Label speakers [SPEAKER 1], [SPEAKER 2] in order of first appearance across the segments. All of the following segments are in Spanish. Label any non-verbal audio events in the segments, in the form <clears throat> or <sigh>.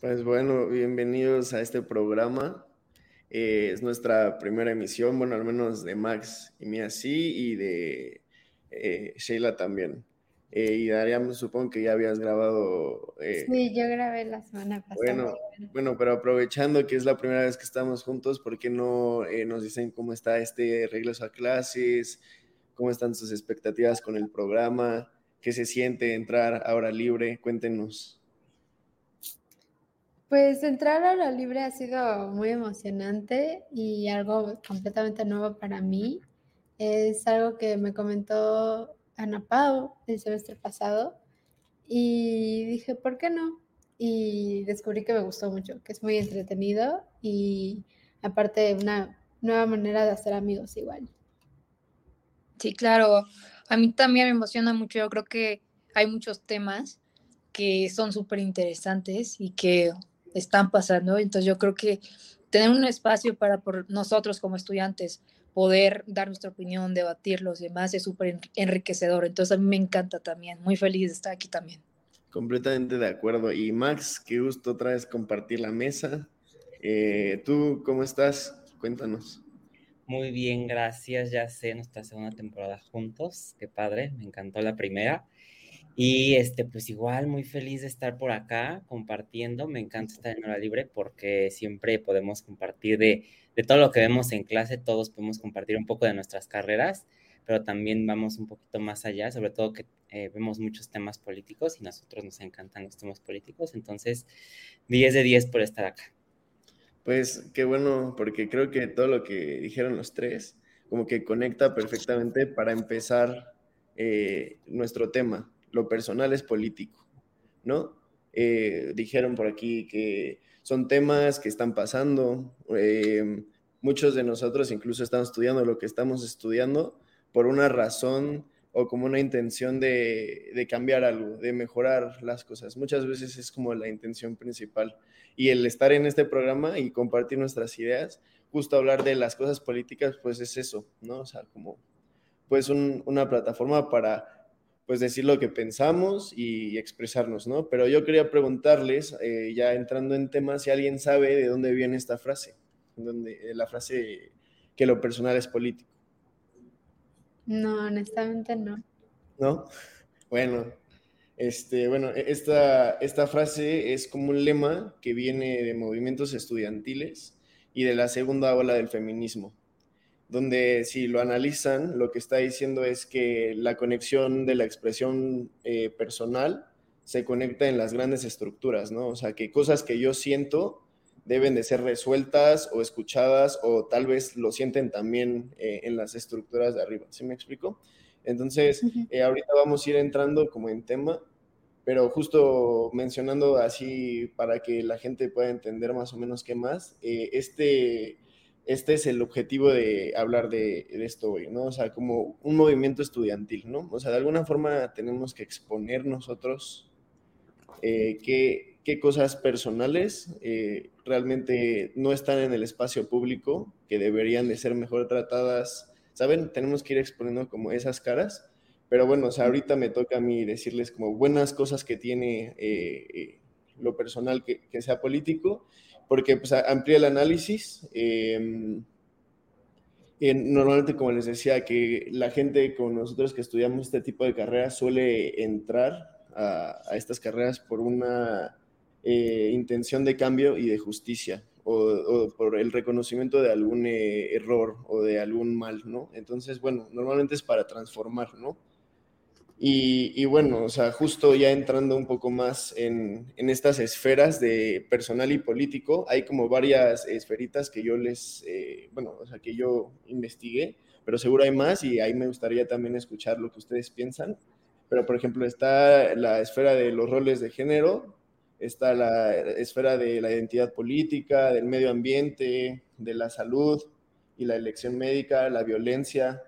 [SPEAKER 1] Pues bueno, bienvenidos a este programa. Eh, es nuestra primera emisión, bueno, al menos de Max y mía sí, y de eh, Sheila también. Eh, y Darían, supongo que ya habías grabado.
[SPEAKER 2] sí, yo grabé la semana pasada.
[SPEAKER 1] Bueno, bueno, pero aprovechando que es la primera vez que estamos juntos, ¿por qué no nos dicen cómo está este regreso a clases? ¿Cómo están sus expectativas con el programa? ¿Qué se siente entrar ahora libre? Cuéntenos.
[SPEAKER 2] Pues entrar a la libre ha sido muy emocionante y algo completamente nuevo para mí. Es algo que me comentó Ana Pau el semestre pasado y dije, ¿por qué no? Y descubrí que me gustó mucho, que es muy entretenido y aparte una nueva manera de hacer amigos igual.
[SPEAKER 3] Sí, claro. A mí también me emociona mucho. Yo creo que hay muchos temas que son súper interesantes y que están pasando. Entonces yo creo que tener un espacio para por nosotros como estudiantes poder dar nuestra opinión, debatirlos y demás es súper enriquecedor. Entonces a mí me encanta también, muy feliz de estar aquí también.
[SPEAKER 1] Completamente de acuerdo. Y Max, qué gusto otra vez compartir la mesa. Eh, ¿Tú cómo estás? Cuéntanos.
[SPEAKER 4] Muy bien, gracias. Ya sé nuestra segunda temporada juntos. Qué padre, me encantó la primera. Y este, pues igual muy feliz de estar por acá compartiendo. Me encanta estar en hora libre porque siempre podemos compartir de, de, todo lo que vemos en clase, todos podemos compartir un poco de nuestras carreras, pero también vamos un poquito más allá, sobre todo que eh, vemos muchos temas políticos y nosotros nos encantan los temas políticos. Entonces, 10 de 10 por estar acá.
[SPEAKER 1] Pues qué bueno, porque creo que todo lo que dijeron los tres como que conecta perfectamente para empezar eh, nuestro tema lo personal es político, ¿no? Eh, dijeron por aquí que son temas que están pasando. Eh, muchos de nosotros incluso estamos estudiando lo que estamos estudiando por una razón o como una intención de, de, cambiar algo, de mejorar las cosas. Muchas veces es como la intención principal. Y el estar en este programa y compartir nuestras ideas, justo hablar de las cosas políticas, pues es eso, ¿no? O sea, como pues un, una plataforma para pues decir lo que pensamos y expresarnos, ¿no? Pero yo quería preguntarles, eh, ya entrando en temas, si alguien sabe de dónde viene esta frase, donde, eh, la frase que lo personal es político.
[SPEAKER 2] No, honestamente no.
[SPEAKER 1] ¿No? Bueno, este, bueno, e, esta, esta frase es como un lema que viene de movimientos estudiantiles y de la segunda ola del feminismo donde si lo analizan, lo que está diciendo es que la conexión de la expresión eh, personal se conecta en las grandes estructuras, ¿no? O sea, que cosas que yo siento deben de ser resueltas o escuchadas o tal vez lo sienten también eh, en las estructuras de arriba, ¿sí me explico? Entonces, eh, ahorita vamos a ir entrando como en tema, pero justo mencionando así para que la gente pueda entender más o menos qué más, este este es el objetivo de hablar de, esto hoy, ¿no? O sea, como un movimiento estudiantil, ¿no? O sea, de alguna forma tenemos que exponer nosotros eh, qué, cosas personales eh, realmente no están en el espacio público, que deberían de ser mejor tratadas, ¿saben? Tenemos que ir exponiendo como esas caras, pero bueno, o sea, ahorita me toca a mí decirles como buenas cosas que tiene eh, lo personal que, que sea político porque pues, amplía el análisis. Em, normalmente, como les decía, que la gente con nosotros que estudiamos este tipo de carreras suele entrar a, estas carreras por una eh, intención de cambio y de justicia, o, por el reconocimiento de algún eh, error o de algún mal, ¿no? Entonces, bueno, normalmente es para transformar, ¿no? Y, bueno, o sea, justo ya entrando un poco más en, en, estas esferas de personal y político, hay como varias esferitas que yo les, eh, bueno, o sea, que yo investigué, pero seguro hay más y ahí me gustaría también escuchar lo que ustedes piensan. Pero, por ejemplo, está la esfera de los roles de género, está la esfera de la identidad política, del medio ambiente, de la salud y la elección médica, la violencia,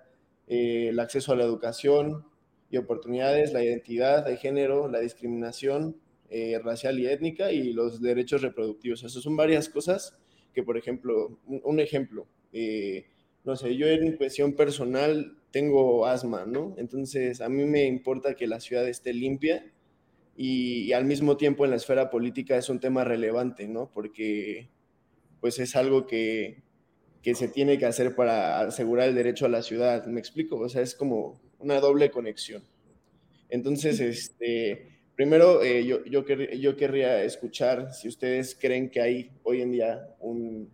[SPEAKER 1] eh, el acceso a la educación y oportunidades, la identidad de género, la discriminación eh, racial y étnica y los derechos reproductivos. Esas son varias cosas que, por ejemplo, un, ejemplo, eh, no sé, yo en cuestión personal tengo asma, ¿no? Entonces, a mí me importa que la ciudad esté limpia y, al mismo tiempo en la esfera política es un tema relevante, ¿no? Porque pues es algo que, que, se tiene que hacer para asegurar el derecho a la ciudad, ¿me explico? O sea, es como una doble conexión. Entonces, este, primero eh, yo, yo, yo, querría escuchar si ustedes creen que hay hoy en día un,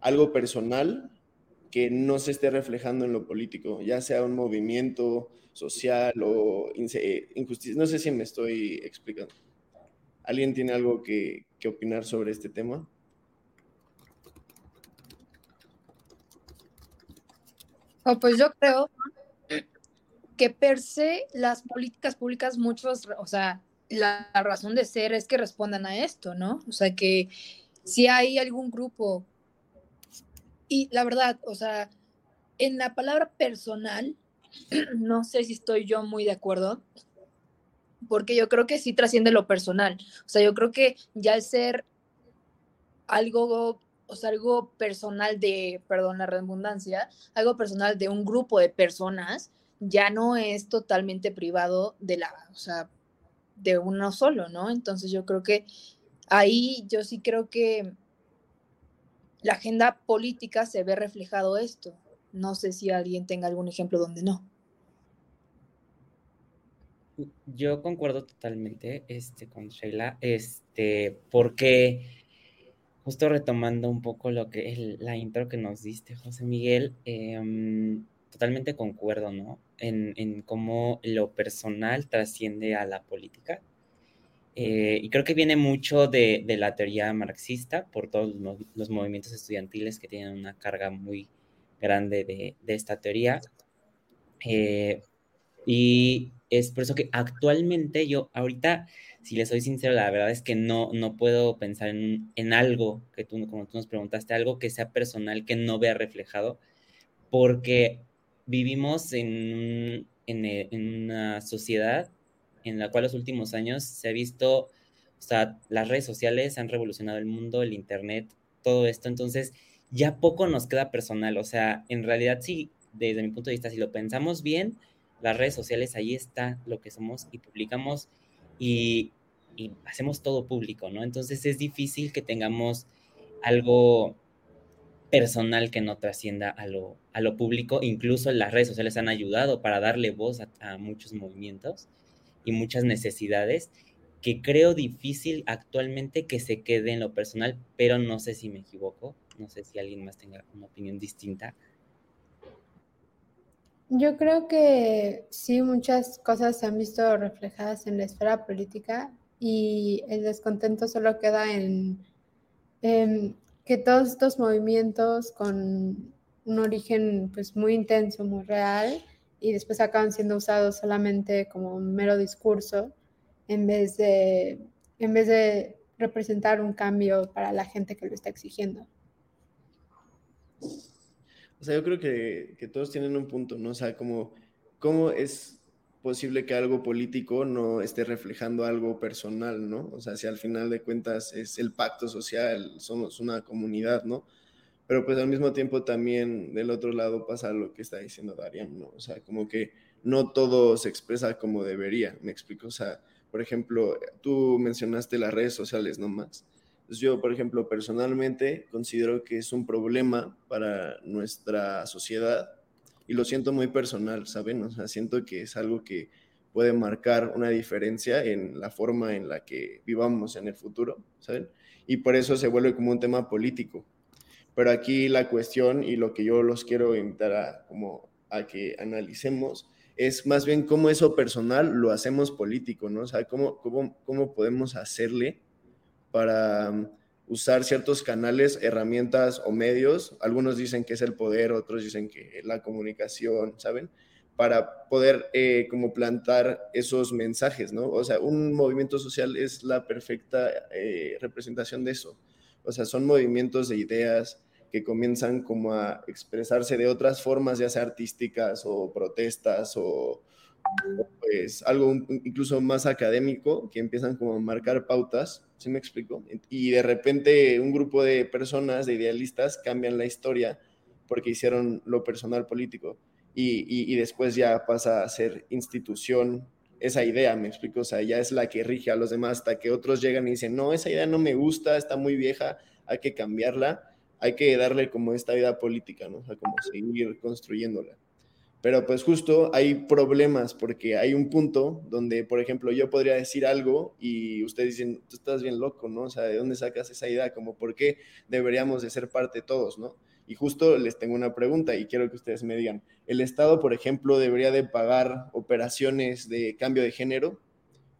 [SPEAKER 1] algo personal que no se esté reflejando en lo político, ya sea un movimiento social o eh, injusticia. No sé si me estoy explicando. ¿Alguien tiene algo que, opinar sobre este tema?
[SPEAKER 3] Oh, pues yo creo que per se las políticas públicas, muchos, o sea, la, razón de ser es que respondan a esto, ¿no? O sea, que si hay algún grupo y la verdad, o sea, en la palabra personal, <clears throat> no sé si estoy yo muy de acuerdo, porque yo creo que sí trasciende lo personal. O sea, yo creo que ya el ser algo, o sea, algo personal de, perdón la redundancia, algo personal de un grupo de personas, ya no es totalmente privado de la, o sea, de uno solo, ¿no? Entonces yo creo que ahí yo sí creo que la agenda política se ve reflejado esto. No sé si alguien tenga algún ejemplo donde no.
[SPEAKER 4] Yo concuerdo totalmente este, con Sheila, este, porque justo retomando un poco lo que es la intro que nos diste, José Miguel, em, totalmente concuerdo, ¿no? En, en, cómo lo personal trasciende a la política. Eh, y creo que viene mucho de, la teoría marxista por todos los, movimientos estudiantiles que tienen una carga muy grande de, esta teoría. Eh, y es por eso que actualmente yo, ahorita, si le soy sincero, la verdad es que no, no puedo pensar en, algo que tú, como tú nos preguntaste, algo que sea personal, que no vea reflejado, porque vivimos en, en una sociedad en la cual los últimos años se ha visto, o sea, las redes sociales han revolucionado el mundo, el Internet, todo esto, entonces ya poco nos queda personal, o sea, en realidad sí, desde mi punto de vista, si lo pensamos bien, las redes sociales, ahí está lo que somos y publicamos y, y hacemos todo público, ¿no? Entonces es difícil que tengamos algo personal que no trascienda a lo, a lo público. Incluso las redes sociales han ayudado para darle voz a muchos movimientos y muchas necesidades que creo difícil actualmente que se quede en lo personal, pero no sé si me equivoco, no sé si alguien más tenga una opinión distinta.
[SPEAKER 2] Yo creo que sí, muchas cosas se han visto reflejadas en la esfera política y el descontento solo queda en, en que todos estos movimientos con un origen pues muy intenso, muy real, y después acaban siendo usados solamente como un mero discurso en vez de, en vez de representar un cambio para la gente que lo está exigiendo.
[SPEAKER 1] O sea, yo creo que, que todos tienen un punto, ¿no? O sea, como, ¿cómo es posible que algo político no esté reflejando algo personal, ¿no? O sea, si al final de cuentas es el pacto social, somos una comunidad, ¿no? pero pues al mismo tiempo también del otro lado pasa lo que está diciendo Darian, ¿no? O sea, como que no todo se expresa como debería, me explico, o sea, por ejemplo, tú mencionaste las redes sociales, ¿no, Max? Pues yo, por ejemplo, personalmente considero que es un problema para nuestra sociedad y lo siento muy personal, ¿saben? O sea, siento que es algo que puede marcar una diferencia en la forma en la que vivamos en el futuro, ¿saben? y por eso se vuelve como un tema político. Pero aquí la cuestión y lo que yo los quiero invitar a, como a que analicemos es más bien cómo eso personal lo hacemos político, ¿no? O sea, cómo, cómo, cómo podemos hacerle para usar ciertos canales, herramientas o medios. Algunos dicen que es el poder, otros dicen que la comunicación, ¿saben? Para poder eh, como plantar esos mensajes, ¿no? O sea, un movimiento social es la perfecta eh, representación de eso. O sea, son movimientos de ideas, que comienzan como a expresarse de otras formas, ya sea artísticas o protestas o, pues algo incluso más académico, que empiezan como a marcar pautas, ¿sí me explico? Y de repente un grupo de personas, de idealistas, cambian la historia porque hicieron lo personal político y, y después ya pasa a ser institución esa idea, me explico, o sea, ya es la que rige a los demás hasta que otros llegan y dicen, no, esa idea no me gusta, está muy vieja, hay que cambiarla hay que darle como esta vida política, ¿no? O sea, como seguir construyéndola. Pero pues justo hay problemas porque hay un punto donde, por ejemplo, yo podría decir algo y ustedes dicen, tú estás bien loco, ¿no? O sea, ¿de dónde sacas esa idea? Como, ¿por qué deberíamos de ser parte todos, ¿no? Y justo les tengo una pregunta y quiero que ustedes me digan, ¿el Estado, por ejemplo, debería de pagar operaciones de cambio de género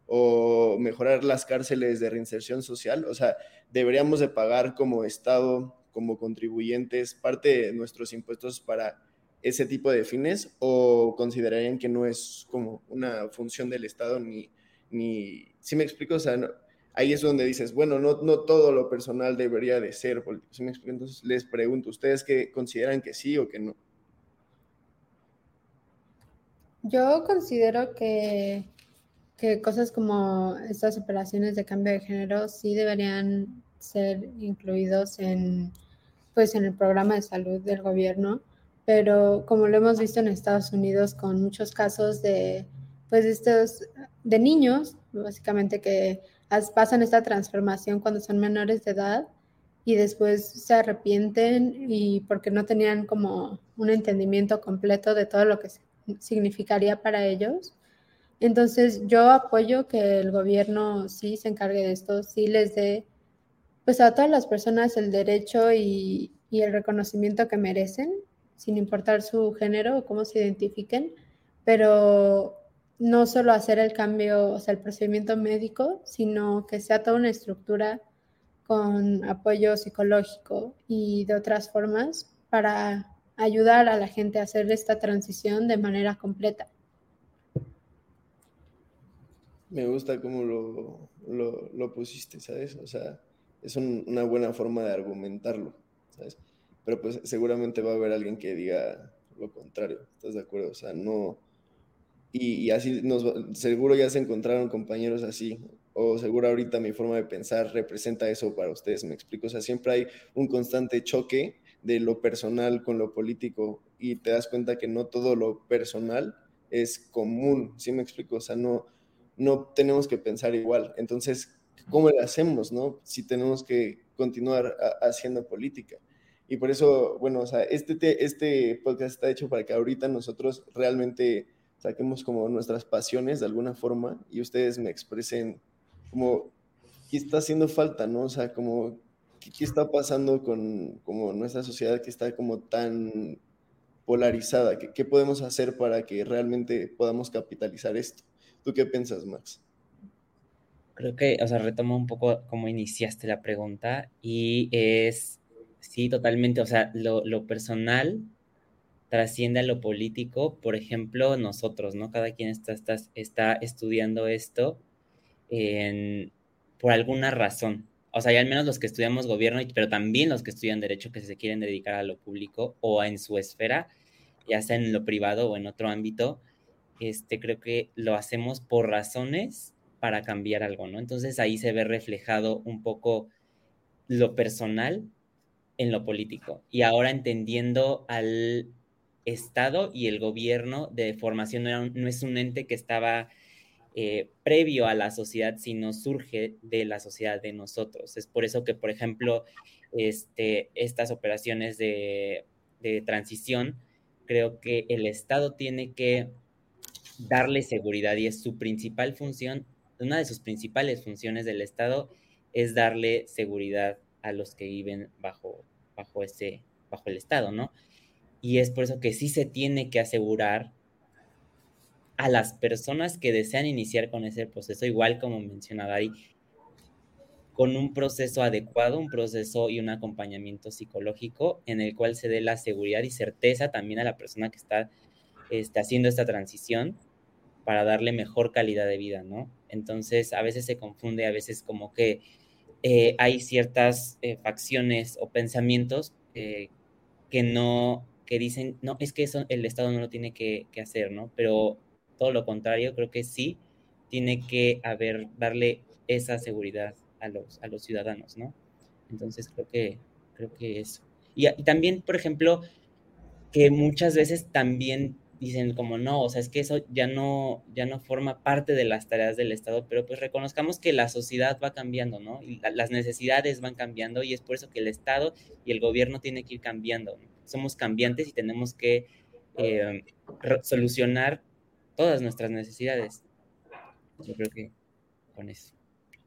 [SPEAKER 1] o mejorar las cárceles de reinserción social? O sea, ¿deberíamos de pagar como Estado como contribuyentes parte de nuestros impuestos para ese tipo de fines o considerarían que no es como una función del Estado ni, ni si me explico, o sea, ahí es donde dices, bueno, no, no todo lo personal debería de ser político, ¿sí me explico? Entonces les pregunto, ¿ustedes qué consideran que sí o que no?
[SPEAKER 2] Yo considero que, que cosas como estas operaciones de cambio de género sí deberían ser incluidos en pues en el programa de salud del gobierno, pero como lo hemos visto en Estados Unidos con muchos casos de pues estos de niños, básicamente que pasan esta transformación cuando son menores de edad y después se arrepienten y porque no tenían como un entendimiento completo de todo lo que significaría para ellos. Entonces yo apoyo que el gobierno sí se encargue de esto, sí les dé pues a todas las personas el derecho y, el reconocimiento que merecen, sin importar su género o cómo se identifiquen, pero no solo hacer el cambio, o sea, el procedimiento médico, sino que sea toda una estructura con apoyo psicológico y de otras formas para ayudar a la gente a hacer esta transición de manera completa.
[SPEAKER 1] Me gusta cómo lo, lo pusiste, ¿sabes? O sea, es una buena forma de argumentarlo, ¿sabes? Pero pues seguramente va a haber alguien que diga lo contrario, ¿estás de acuerdo? O sea, no... Y, así nos, seguro ya se encontraron compañeros así, o seguro ahorita mi forma de pensar representa eso para ustedes, me explico. O sea, siempre hay un constante choque de lo personal con lo político y te das cuenta que no todo lo personal es común, ¿sí me explico? O sea, no, no tenemos que pensar igual. Entonces, ¿cómo le hacemos, no? Si tenemos que continuar haciendo política. Y por eso, bueno, o sea, este, este podcast está hecho para que ahorita nosotros realmente saquemos como nuestras pasiones de alguna forma y ustedes me expresen como qué está haciendo falta, ¿no? O sea, como qué, está pasando con como nuestra sociedad que está como tan polarizada, ¿Qué, ¿qué podemos hacer para que realmente podamos capitalizar esto? ¿Tú qué piensas, Max?
[SPEAKER 4] Creo que, o sea, retomo un poco cómo iniciaste la pregunta y es, sí, totalmente, o sea, lo, personal trasciende a lo político, por ejemplo, nosotros, ¿no? Cada quien está, está, está estudiando esto por alguna razón. O sea, y al menos los que estudiamos gobierno, pero también los que estudian derecho que se quieren dedicar a lo público o en su esfera, ya sea en lo privado o en otro ámbito, este, creo que lo hacemos por razones para cambiar algo, ¿no? Entonces ahí se ve reflejado un poco lo personal en lo político. Y ahora entendiendo al Estado y el gobierno de formación, no, es un ente que estaba eh, previo a la sociedad, sino surge de la sociedad de nosotros. Es por eso que, por ejemplo, este, estas operaciones de, de transición, creo que el Estado tiene que darle seguridad y es su principal función una de sus principales funciones del Estado es darle seguridad a los que viven bajo, bajo, ese, bajo el Estado, ¿no? Y es por eso que sí se tiene que asegurar a las personas que desean iniciar con ese proceso, igual como mencionaba Dari, con un proceso adecuado, un proceso y un acompañamiento psicológico en el cual se dé la seguridad y certeza también a la persona que está, está haciendo esta transición para darle mejor calidad de vida, ¿no? Entonces, a veces se confunde, a veces como que eh, hay ciertas eh, facciones o pensamientos eh, que no, que dicen, no, es que eso el Estado no lo tiene que, que, hacer, ¿no? Pero todo lo contrario, creo que sí tiene que haber, darle esa seguridad a los, a los ciudadanos, ¿no? Entonces, creo que, creo que eso. Y, y también, por ejemplo, que muchas veces también dicen como no, o sea, es que eso ya no, ya no forma parte de las tareas del Estado, pero pues reconozcamos que la sociedad va cambiando, ¿no? Las necesidades van cambiando y es por eso que el Estado y el gobierno tienen que ir cambiando. Somos cambiantes y tenemos que eh, solucionar todas nuestras necesidades. Yo creo que con eso.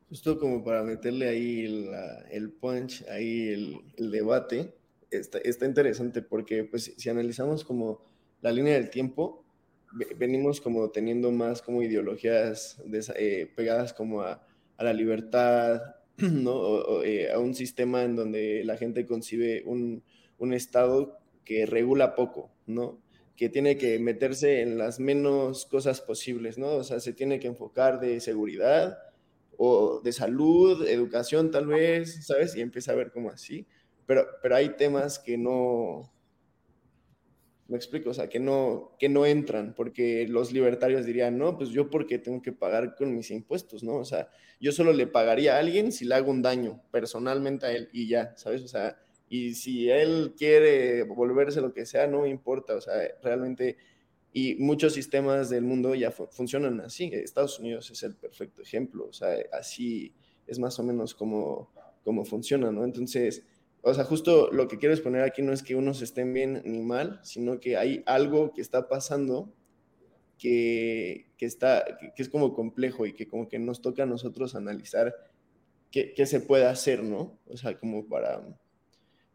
[SPEAKER 1] Justo como para meterle ahí el punch, ahí el, el debate, está, está interesante porque pues si analizamos como la línea del tiempo, venimos como teniendo más como ideologías eh, pegadas como a, la libertad, <clears throat> ¿no? O, eh, a un sistema en donde la gente concibe un, un, Estado que regula poco, ¿no? Que tiene que meterse en las menos cosas posibles, ¿no? O sea, se tiene que enfocar de seguridad o de salud, educación tal vez, ¿sabes? Y empieza a ver como así. Pero, pero hay temas que no, me explico, o sea, que no, que no entran, porque los libertarios dirían, no, pues yo porque tengo que pagar con mis impuestos, ¿no? O sea, yo solo le pagaría a alguien si le hago un daño personalmente a él y ya, ¿sabes? O sea, y si él quiere volverse lo que sea, no importa, o sea, realmente, y muchos sistemas del mundo ya funcionan así, Estados Unidos es el perfecto ejemplo, o sea, así es más o menos como, como funciona, ¿no? Entonces, o sea, justo lo que quiero exponer aquí no es que unos estén bien ni mal, sino que hay algo que está pasando que, está, que es como complejo y que como que nos toca a nosotros analizar qué, se puede hacer, ¿no? O sea, como para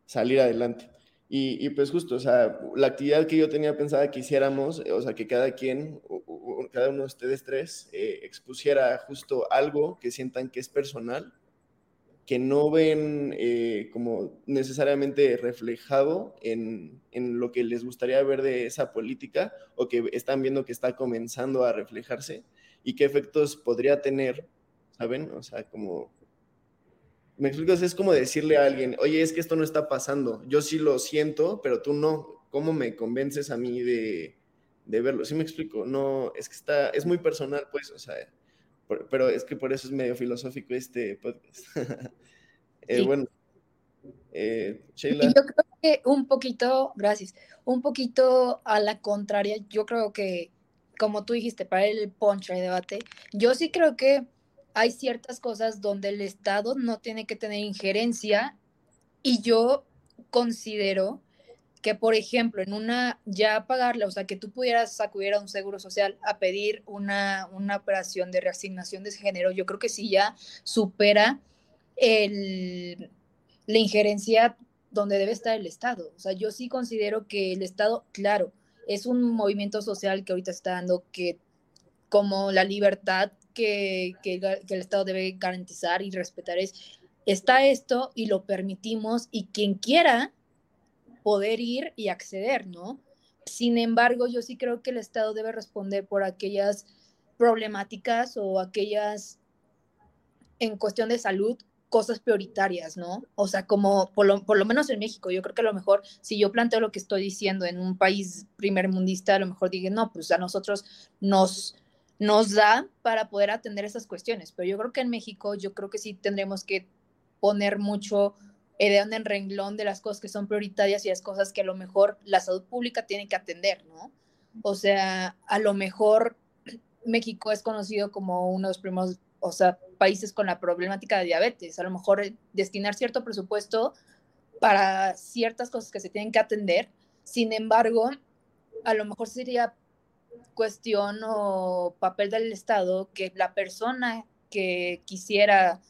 [SPEAKER 1] salir adelante. Y, pues justo, o sea, la actividad que yo tenía pensada que hiciéramos, o sea, que cada quien, cada uno de ustedes tres, eh, expusiera justo algo que sientan que es personal que no ven eh, como necesariamente reflejado en, en, lo que les gustaría ver de esa política o que están viendo que está comenzando a reflejarse y qué efectos podría tener, ¿saben? O sea, como... Me explico, es como decirle a alguien, oye, es que esto no está pasando, yo sí lo siento, pero tú no, ¿cómo me convences a mí de, de verlo? ¿Sí me explico? No, es que está, es muy personal, pues, o sea, pero es que por eso es medio filosófico este podcast. <laughs> eh, Bueno,
[SPEAKER 3] eh, Sheila. Yo creo que un poquito, gracias, un poquito a la contraria, yo creo que, como tú dijiste, para el punch de debate, yo sí creo que hay ciertas cosas donde el Estado no tiene que tener injerencia y yo considero que, por ejemplo, en una ya pagarla, o sea, que tú pudieras acudir a un seguro social a pedir una, una operación de reasignación de género, yo creo que sí ya supera el, la injerencia donde debe estar el Estado. O sea, yo sí considero que el Estado, claro, es un movimiento social que ahorita está dando que como la libertad que, que, que el Estado debe garantizar y respetar es, está esto y lo permitimos y quien quiera poder ir y acceder, ¿no? Sin embargo, yo sí creo que el Estado debe responder por aquellas problemáticas o aquellas, en cuestión de salud, cosas prioritarias, ¿no? O sea, como por lo, por lo, menos en México, yo creo que a lo mejor si yo planteo lo que estoy diciendo en un país primer mundista, a lo mejor digan, no, pues a nosotros nos, nos da para poder atender esas cuestiones, pero yo creo que en México, yo creo que sí tendremos que poner mucho eh, en renglón de las cosas que son prioritarias y las cosas que a lo mejor la salud pública tiene que atender, ¿no? O sea, a lo mejor <clears throat> México es conocido como uno de los primeros, o sea, países con la problemática de diabetes. A lo mejor destinar cierto presupuesto para ciertas cosas que se tienen que atender. Sin embargo, a lo mejor sería cuestión o papel del Estado que la persona que quisiera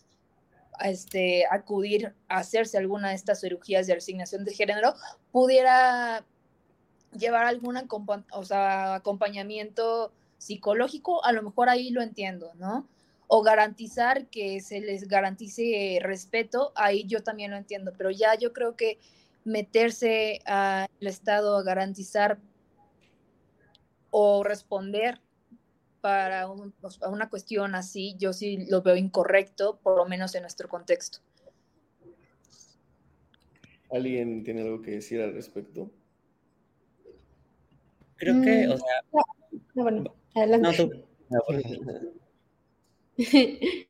[SPEAKER 3] este, acudir a hacerse alguna de estas cirugías de resignación de género, pudiera llevar algún o sea, acompañamiento psicológico, a lo mejor ahí lo entiendo, ¿no? O garantizar que se les garantice respeto, ahí yo también lo entiendo, pero ya yo creo que meterse al Estado a garantizar o responder para una cuestión así, yo sí lo veo incorrecto, por lo menos en nuestro contexto.
[SPEAKER 1] ¿Alguien tiene algo que decir al respecto?
[SPEAKER 4] Creo que, o sea...
[SPEAKER 2] No, bueno, adelante. <laughs>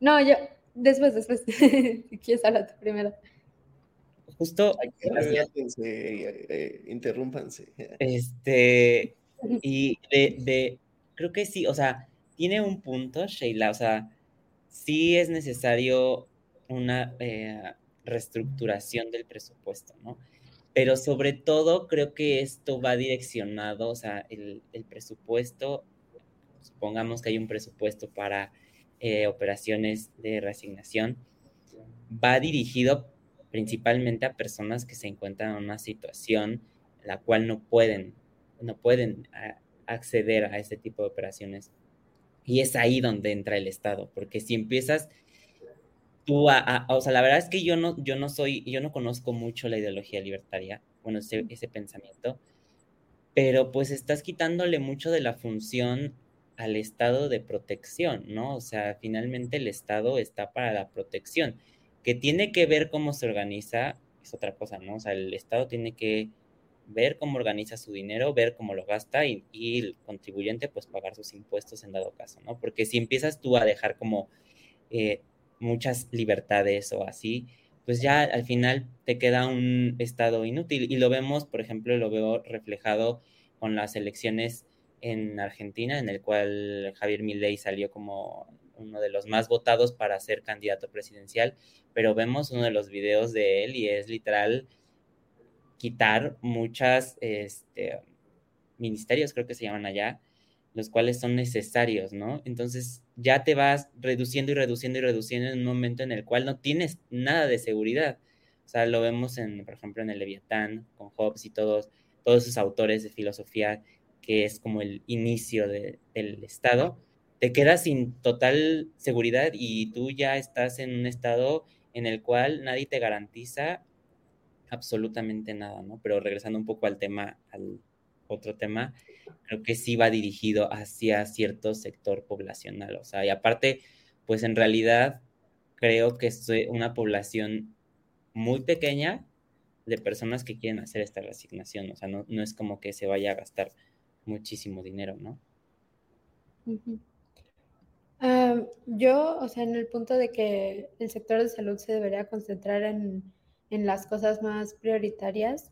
[SPEAKER 2] No, yo, después, después, <laughs> si quieres hablar tú primero.
[SPEAKER 4] Justo...
[SPEAKER 1] Eh, interrúmpanse. <laughs>
[SPEAKER 4] Este, y de, de, creo que sí, o sea, tiene un punto, Sheila, o sea, sí es necesario una eh, reestructuración del presupuesto, ¿no? Pero sobre todo creo que esto va direccionado, o sea, el, presupuesto, supongamos que hay un presupuesto para eh, operaciones de reasignación, va dirigido principalmente a personas que se encuentran en una situación en la cual no pueden, no pueden acceder a ese tipo de operaciones. Y es ahí donde entra el Estado, porque si empiezas tú a, o sea, la verdad es que yo no, yo no soy, yo no conozco mucho la ideología libertaria, bueno, ese, ese pensamiento, pero pues estás quitándole mucho de la función al estado de protección, ¿no? O sea, finalmente el estado está para la protección, que tiene que ver cómo se organiza, es otra cosa, ¿no? O sea, el estado tiene que ver cómo organiza su dinero, ver cómo lo gasta y, el contribuyente pues pagar sus impuestos en dado caso, ¿no? Porque si empiezas tú a dejar como eh, muchas libertades o así, pues ya al final te queda un estado inútil y lo vemos, por ejemplo, lo veo reflejado con las elecciones en Argentina, en el cual Javier Milei salió como uno de los más votados para ser candidato presidencial, pero vemos uno de los videos de él y es literal quitar muchas este, ministerios, creo que se llaman allá, los cuales son necesarios, ¿no? Entonces ya te vas reduciendo y reduciendo y reduciendo en un momento en el cual no tienes nada de seguridad. O sea, lo vemos, en, por ejemplo, en el Leviatán, con Hobbes y todos, todos esos autores de filosofía, que es como el inicio del Estado, te quedas sin total seguridad y tú ya estás en un estado en el cual nadie te garantiza absolutamente nada, ¿no? Pero regresando un poco al tema, al otro tema, creo que sí va dirigido hacia cierto sector poblacional, o sea, y aparte, pues en realidad creo que es una población muy pequeña de personas que quieren hacer esta resignación, o sea, no, no es como que se vaya a gastar muchísimo dinero, ¿no?
[SPEAKER 2] Ah, yo, o sea, en el punto de que el sector de salud se debería concentrar en en las cosas más prioritarias,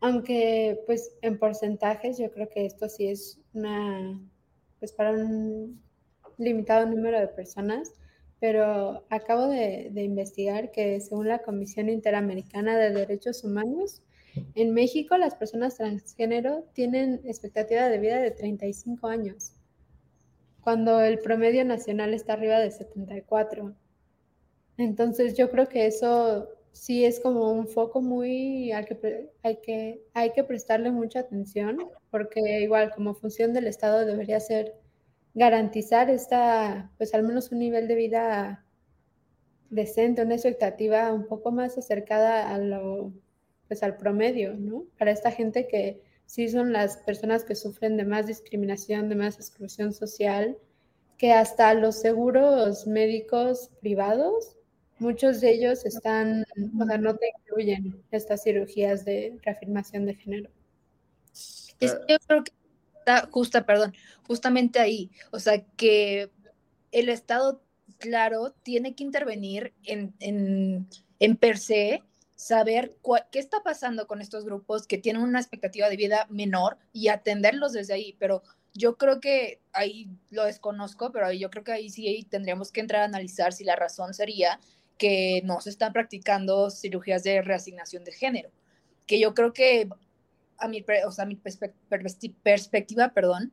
[SPEAKER 2] aunque pues en porcentajes yo creo que esto sí es una, pues para un limitado número de personas, pero acabo de, investigar que según la Comisión Interamericana de Derechos Humanos, en México las personas transgénero tienen expectativa de vida de 35 años, cuando el promedio nacional está arriba de 74. Entonces yo creo que eso sí es como un foco muy al que hay que hay que prestarle mucha atención porque igual como función del Estado debería ser garantizar esta pues al menos un nivel de vida decente, una expectativa un poco más acercada a lo pues al promedio, ¿no? Para esta gente que sí son las personas que sufren de más discriminación, de más exclusión social, que hasta los seguros médicos privados Muchos de ellos están, o sea, no te incluyen estas cirugías de reafirmación de género.
[SPEAKER 3] yo creo que está justa, perdón, justamente ahí. O sea, que el Estado, claro, tiene que intervenir en, en, en per se, saber qué está pasando con estos grupos que tienen una expectativa de vida menor y atenderlos desde ahí. Pero yo creo que ahí lo desconozco, pero yo creo que ahí sí tendríamos que entrar a analizar si la razón sería que no se están practicando cirugías de reasignación de género, que yo creo que a mi, o sea, mi perspectiva, perdón,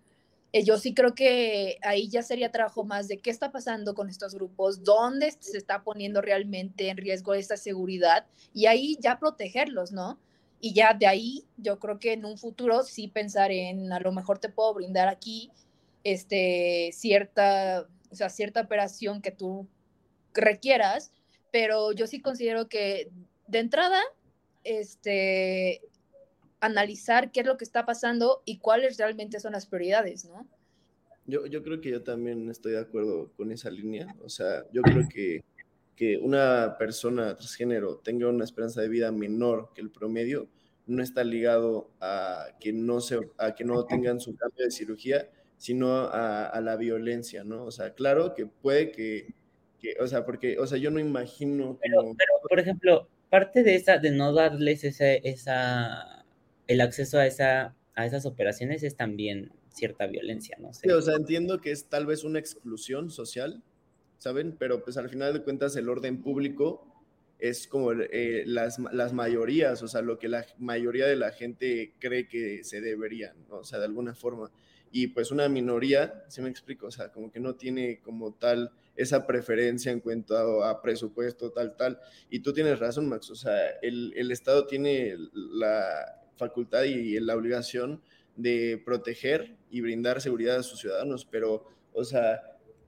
[SPEAKER 3] eh, yo sí creo que ahí ya sería trabajo más de qué está pasando con estos grupos, dónde se está poniendo realmente en riesgo esta seguridad y ahí ya protegerlos, ¿no? Y ya de ahí yo creo que en un futuro sí pensar en a lo mejor te puedo brindar aquí este, cierta, o sea, cierta operación que tú requieras, pero yo sí considero que de entrada, este, analizar qué es lo que está pasando y cuáles realmente son las prioridades, ¿no?
[SPEAKER 1] Yo, yo creo que yo también estoy de acuerdo con esa línea. O sea, yo creo que, que una persona transgénero tenga una esperanza de vida menor que el promedio no está ligado a que no, se, a que no tengan su cambio de cirugía, sino a, a la violencia, ¿no? O sea, claro que puede que, que, o sea, porque, o sea, yo no imagino...
[SPEAKER 4] Pero, pero, por ejemplo, parte de esa, de no darles esa, esa el acceso a, esa, a esas operaciones es también cierta violencia, ¿no?
[SPEAKER 1] Sí, o sea, entiendo que es tal vez una exclusión social, ¿saben? Pero pues al final de cuentas el orden público es como eh, las, las, mayorías, o sea, lo que la mayoría de la gente cree que se deberían, ¿no? o sea, de alguna forma. Y pues una minoría, si me explico, o sea, como que no tiene como tal esa preferencia en cuanto a, presupuesto, tal, tal. Y tú tienes razón, Max, o sea, el, el Estado tiene la, facultad y la obligación de proteger y brindar seguridad a sus ciudadanos, pero, o sea,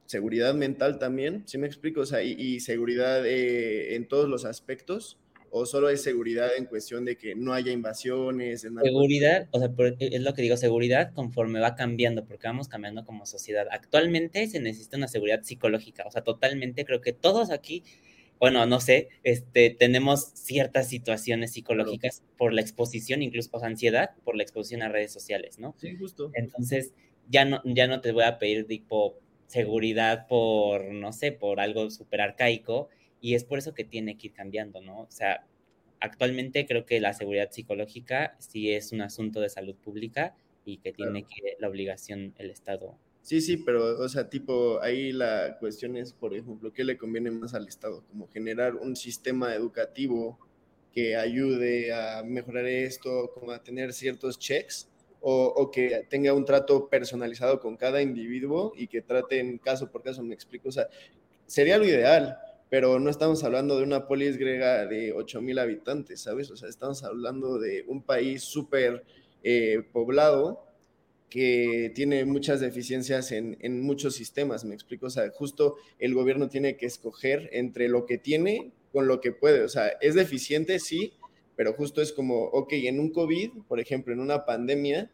[SPEAKER 1] seguridad mental también, ¿sí me explico? O sea, y, seguridad eh, en todos los aspectos, o solo es seguridad en cuestión de que no haya invasiones.
[SPEAKER 4] Seguridad, o sea, es lo que digo, seguridad conforme va cambiando, porque vamos cambiando como sociedad. Actualmente se necesita una seguridad psicológica, o sea, totalmente creo que todos aquí bueno, no sé, este, tenemos ciertas situaciones psicológicas por la exposición, incluso por ansiedad, por la exposición a redes sociales, ¿no?
[SPEAKER 1] Sí, justo.
[SPEAKER 4] Entonces, ya no, ya no te voy a pedir tipo seguridad por, no sé, por algo súper arcaico, y es por eso que tiene que ir cambiando, ¿no? O sea, actualmente creo que la seguridad psicológica sí es un asunto de salud pública y que tiene que la obligación el Estado
[SPEAKER 1] Sí, sí, pero, o sea, tipo, ahí la cuestión es, por ejemplo, ¿qué le conviene más al Estado? Como generar un sistema educativo que ayude a mejorar esto, como a tener ciertos checks, o, o, que tenga un trato personalizado con cada individuo y que traten caso por caso, me explico, o sea, sería lo ideal, pero no estamos hablando de una polis griega de 8.000 habitantes, ¿sabes? O sea, estamos hablando de un país súper eh, poblado que tiene muchas deficiencias en, en, muchos sistemas, me explico, o sea, justo el gobierno tiene que escoger entre lo que tiene con lo que puede, o sea, es deficiente, sí, pero justo es como, ok, en un COVID, por ejemplo, en una pandemia,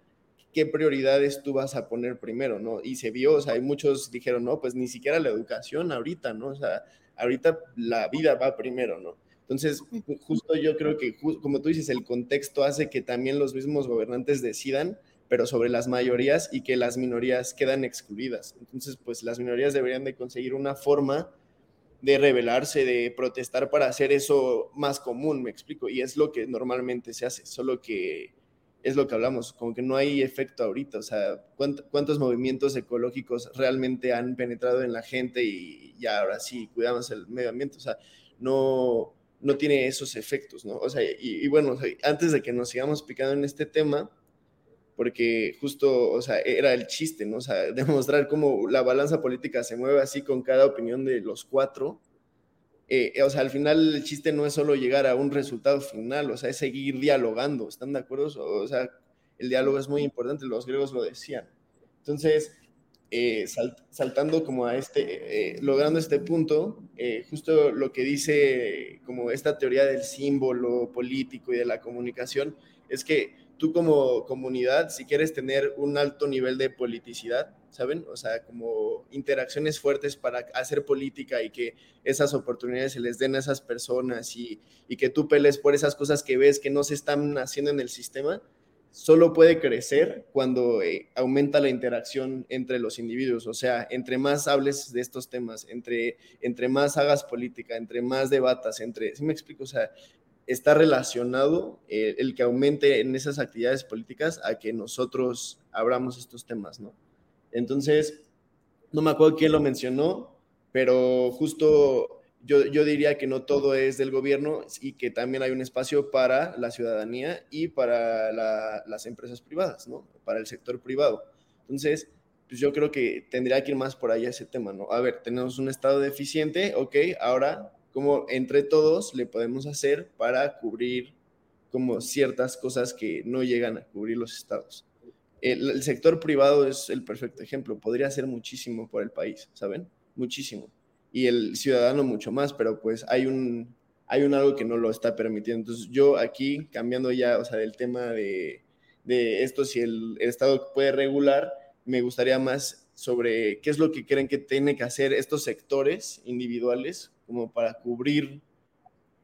[SPEAKER 1] ¿qué prioridades tú vas a poner primero, no? Y se vio, o sea, hay muchos dijeron, no, pues ni siquiera la educación ahorita, ¿no? O sea, ahorita la vida va primero, ¿no? Entonces, justo yo creo que, como tú dices, el contexto hace que también los mismos gobernantes decidan pero sobre las mayorías y que las minorías quedan excluidas. Entonces, pues las minorías deberían de conseguir una forma de rebelarse, de protestar para hacer eso más común, me explico, y es lo que normalmente se hace, solo que es lo que hablamos, como que no hay efecto ahorita, o sea, ¿cuántos movimientos ecológicos realmente han penetrado en la gente y ya ahora sí cuidamos el medio ambiente, o sea, no, no tiene esos efectos, ¿no? O sea, y, y bueno, antes de que nos sigamos picando en este tema, porque justo, o sea, era el chiste, ¿no? O sea, <laughs> demostrar cómo la balanza política se mueve así con cada opinión de los cuatro. Eh, o sea, al final el chiste no es solo llegar a un resultado final, o sea, es seguir dialogando, ¿están de acuerdo? O sea, el diálogo es muy importante, los griegos lo decían. Entonces, eh, saltando como a este, eh, logrando este punto, justo lo que dice como esta teoría del símbolo político y de la comunicación, es que tú como comunidad, si quieres tener un alto nivel de politicidad, ¿saben? O sea, como interacciones fuertes para hacer política y que esas oportunidades se les den a esas personas y, y que tú peles por esas cosas que ves que no se están haciendo en el sistema, solo puede crecer cuando eh, aumenta la interacción entre los individuos, o sea, entre más hables de estos temas, entre, entre más hagas política, entre más debatas, entre, ¿sí me explico? O sea, está relacionado eh, el que aumente en esas actividades políticas a que nosotros abramos estos temas, ¿no? Entonces, no me acuerdo quién lo mencionó, pero justo yo, yo diría que no todo es del gobierno y que también hay un espacio para la ciudadanía y para las empresas privadas, ¿no? Para el sector privado. Entonces, pues yo creo que tendría que ir más por allá ese tema, ¿no? A ver, tenemos un estado deficiente, ok, ahora, ¿cómo entre todos le podemos hacer para cubrir como ciertas cosas que no llegan a cubrir los estados? El, sector privado es el perfecto ejemplo, podría hacer muchísimo por el país, ¿saben? Muchísimo. Y el ciudadano mucho más, pero pues hay un, hay un algo que no lo está permitiendo. Entonces yo aquí, cambiando ya, o sea, del tema de, de esto, si el, Estado puede regular, me gustaría más sobre qué es lo que creen que tienen que hacer estos sectores individuales como para cubrir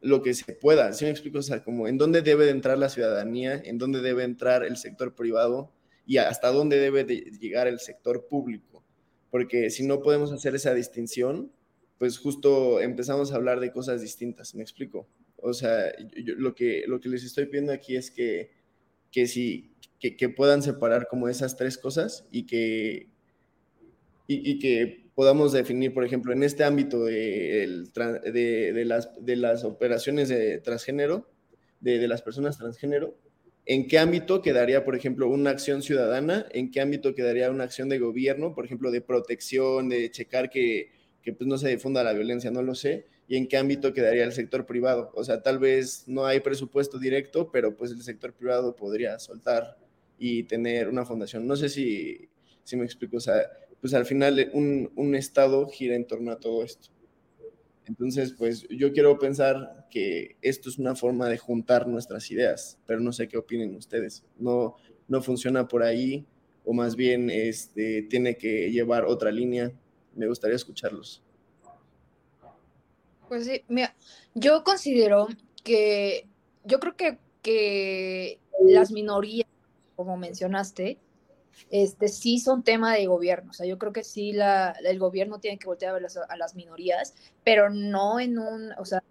[SPEAKER 1] lo que se pueda. ¿Sí me explico? O sea, como en dónde debe de entrar la ciudadanía, en dónde debe entrar el sector privado y hasta dónde debe de llegar el sector público. Porque si no podemos hacer esa distinción, pues justo empezamos a hablar de cosas distintas, ¿me explico? O sea, lo, que, lo que les estoy pidiendo aquí es que, que si que, puedan separar como esas tres cosas y que, y, que podamos definir, por ejemplo, en este ámbito de, de, de, las, de las operaciones de transgénero, de, de las personas transgénero, en qué ámbito quedaría, por ejemplo, una acción ciudadana, en qué ámbito quedaría una acción de gobierno, por ejemplo, de protección, de checar que, que pues, no se difunda la violencia, no lo sé, y en qué ámbito quedaría el sector privado. O sea, tal vez no hay presupuesto directo, pero pues el sector privado podría soltar y tener una fundación. No sé si, si me explico, o sea, pues al final un, un Estado gira en torno a todo esto. Entonces, pues yo quiero pensar que esto es una forma de juntar nuestras ideas, pero no sé qué opinen ustedes. No, no funciona por ahí o más bien este, tiene que llevar otra línea me gustaría escucharlos.
[SPEAKER 3] Pues sí, mira, yo considero que, yo creo que, que las minorías, como mencionaste, este, sí son tema de gobierno. O sea, yo creo que sí la, el gobierno tiene que voltear a, las, minorías, pero no en un, o sea,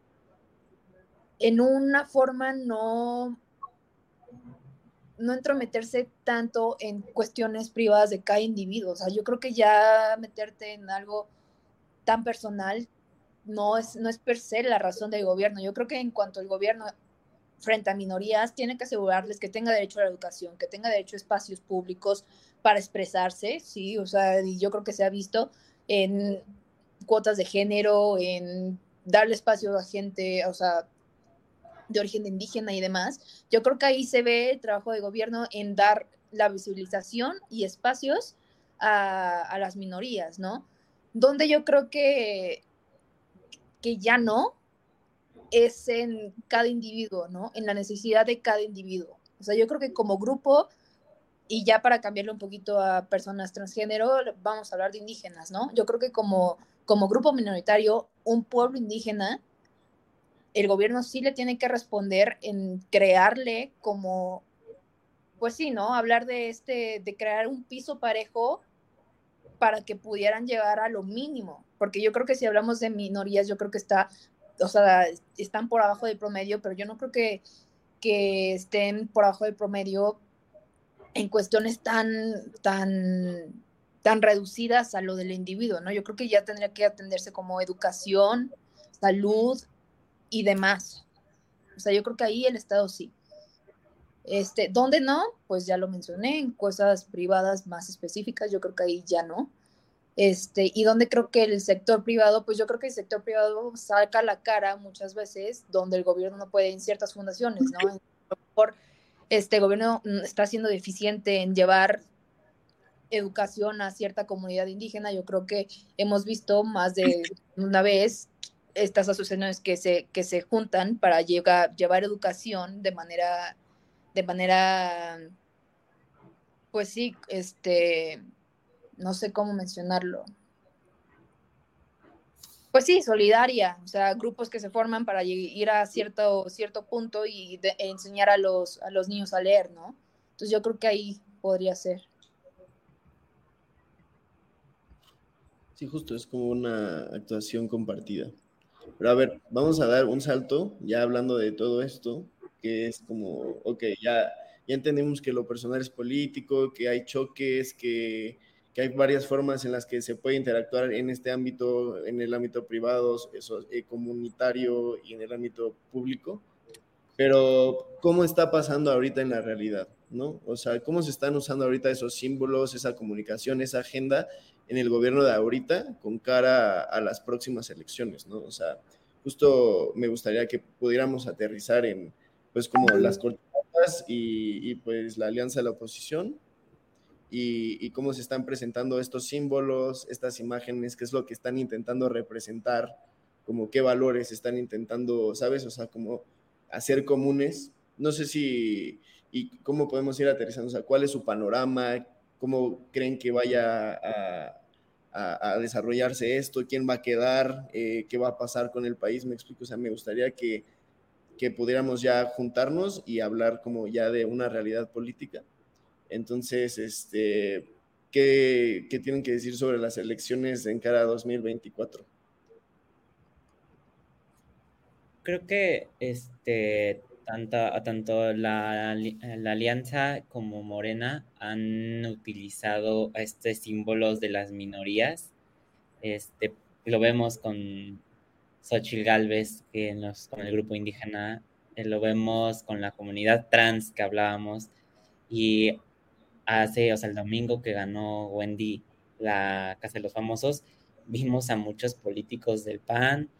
[SPEAKER 3] en una forma no no entrometerse tanto en cuestiones privadas de cada individuo. O sea, yo creo que ya meterte en algo tan personal no es, no es per se la razón del gobierno. Yo creo que en cuanto el gobierno frente a minorías tiene que asegurarles que tenga derecho a la educación, que tenga derecho a espacios públicos para expresarse, sí, o sea, y yo creo que se ha visto en cuotas de género, en darle espacio a gente, o sea, de origen indígena y demás, yo creo que ahí se ve el trabajo de gobierno en dar la visibilización y espacios a, a las minorías, ¿no? Donde yo creo que, que ya no es en cada individuo, ¿no? En la necesidad de cada individuo. O sea, yo creo que como grupo, y ya para cambiarlo un poquito a personas transgénero, vamos a hablar de indígenas, ¿no? Yo creo que como, como grupo minoritario, un pueblo indígena el gobierno sí le tiene que responder en crearle como, pues sí, ¿no? Hablar de este, de crear un piso parejo para que pudieran llegar a lo mínimo, porque yo creo que si hablamos de minorías, yo creo que está, o sea, están por abajo del promedio, pero yo no creo que, que estén por abajo del promedio en cuestiones tan, tan, tan reducidas a lo del individuo, ¿no? Yo creo que ya tendría que atenderse como educación, salud, y demás. O sea, yo creo que ahí el Estado sí. Este, ¿Dónde no? Pues ya lo mencioné, en cosas privadas más específicas, yo creo que ahí ya no. Este, y donde creo que el sector privado, pues yo creo que el sector privado saca la cara muchas veces donde el gobierno no puede en ciertas fundaciones, ¿no? Por este gobierno está siendo deficiente en llevar educación a cierta comunidad indígena. Yo creo que hemos visto más de una vez estas asociaciones que se, que se juntan para llegar, llevar educación de manera, de manera, pues sí, este, no sé cómo mencionarlo. Pues sí, solidaria, o sea, grupos que se forman para ir a cierto, cierto punto y enseñar a los, a los niños a leer, ¿no? Entonces yo creo que ahí podría ser.
[SPEAKER 1] Sí, justo, es como una actuación compartida. Pero a ver, vamos a dar un salto, ya hablando de todo esto, que es como, ok, ya, ya entendimos que lo personal es político, que hay choques, que, que hay varias formas en las que se puede interactuar en este ámbito, en el ámbito privado, eso, eh, comunitario y en el ámbito público. pero ¿cómo está pasando ahorita en la realidad? ¿no? O sea, ¿cómo se están usando ahorita esos símbolos, esa comunicación, esa agenda en el gobierno de ahorita con cara a, las próximas elecciones, ¿no? O sea, justo me gustaría que pudiéramos aterrizar en, pues, como las cortinas y, y, pues la alianza de la oposición y, cómo se están presentando estos símbolos, estas imágenes, qué es lo que están intentando representar, como qué valores están intentando, ¿sabes? O sea, como hacer comunes. No sé si, y cómo podemos ir aterrizando, o sea, cuál es su panorama, cómo creen que vaya a, desarrollarse esto, quién va a quedar, eh, qué va a pasar con el país, me explico, o sea, me gustaría que, que pudiéramos ya juntarnos y hablar como ya de una realidad política. Entonces, este, ¿qué, ¿qué, tienen que decir sobre las elecciones en cara 2024?
[SPEAKER 4] Creo que este, tanto, tanto la, la, Alianza como Morena han utilizado estos símbolos de las minorías. Este, lo vemos con Xochitl Galvez, que nos, con el grupo indígena, eh, lo vemos con la comunidad trans que hablábamos, y hace, o sea, el domingo que ganó Wendy la Casa de los Famosos, vimos a muchos políticos del PAN,